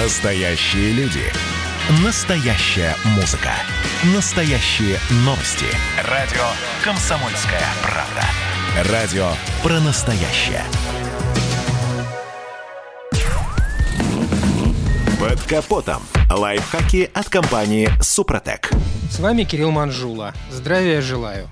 Настоящие люди. Настоящая музыка. Настоящие новости. Радио «Комсомольская правда». Радио про настоящее. Под капотом. Лайфхаки от компании «Супротек». С вами Кирилл Манжула. Здравия желаю.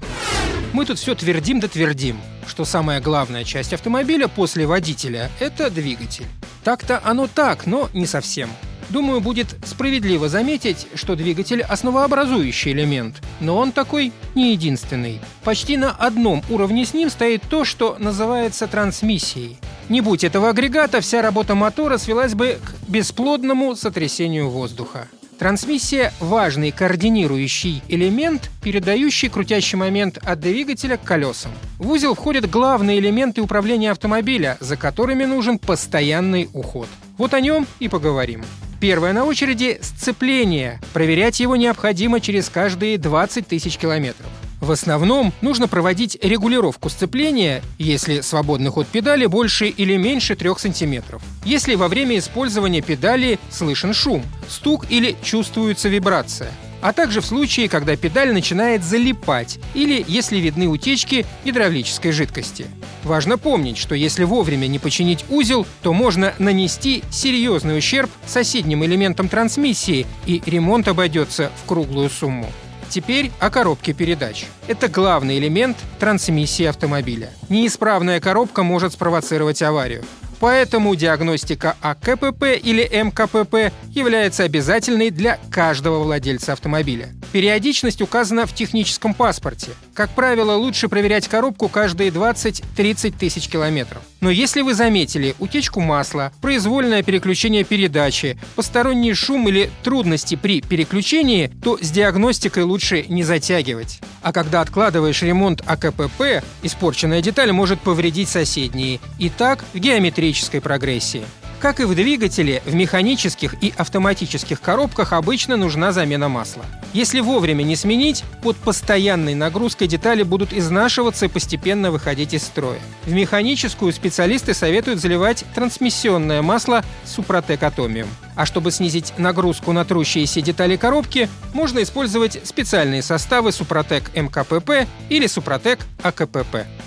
Мы тут все твердим да твердим, что самая главная часть автомобиля после водителя – это двигатель. Так-то оно так, но не совсем. Думаю, будет справедливо заметить, что двигатель – основообразующий элемент, но он такой не единственный. Почти на одном уровне с ним стоит то, что называется трансмиссией. Не будь этого агрегата, вся работа мотора свелась бы к бесплодному сотрясению воздуха. Трансмиссия – важный координирующий элемент, передающий крутящий момент от двигателя к колесам. В узел входят главные элементы управления автомобиля, за которыми нужен постоянный уход. Вот о нем и поговорим. Первое на очереди – сцепление. Проверять его необходимо через каждые 20 тысяч километров. В основном нужно проводить регулировку сцепления, если свободный ход педали больше или меньше 3 см. Если во время использования педали слышен шум, стук или чувствуется вибрация а также в случае, когда педаль начинает залипать или если видны утечки гидравлической жидкости. Важно помнить, что если вовремя не починить узел, то можно нанести серьезный ущерб соседним элементам трансмиссии, и ремонт обойдется в круглую сумму. Теперь о коробке передач. Это главный элемент трансмиссии автомобиля. Неисправная коробка может спровоцировать аварию. Поэтому диагностика АКПП или МКПП является обязательной для каждого владельца автомобиля. Периодичность указана в техническом паспорте. Как правило, лучше проверять коробку каждые 20-30 тысяч километров. Но если вы заметили утечку масла, произвольное переключение передачи, посторонний шум или трудности при переключении, то с диагностикой лучше не затягивать. А когда откладываешь ремонт АКПП, испорченная деталь может повредить соседние. И так в геометрической прогрессии. Как и в двигателе, в механических и автоматических коробках обычно нужна замена масла. Если вовремя не сменить, под постоянной нагрузкой детали будут изнашиваться и постепенно выходить из строя. В механическую специалисты советуют заливать трансмиссионное масло Супротек Атомиум. А чтобы снизить нагрузку на трущиеся детали коробки, можно использовать специальные составы Супротек МКПП или Супротек АКПП.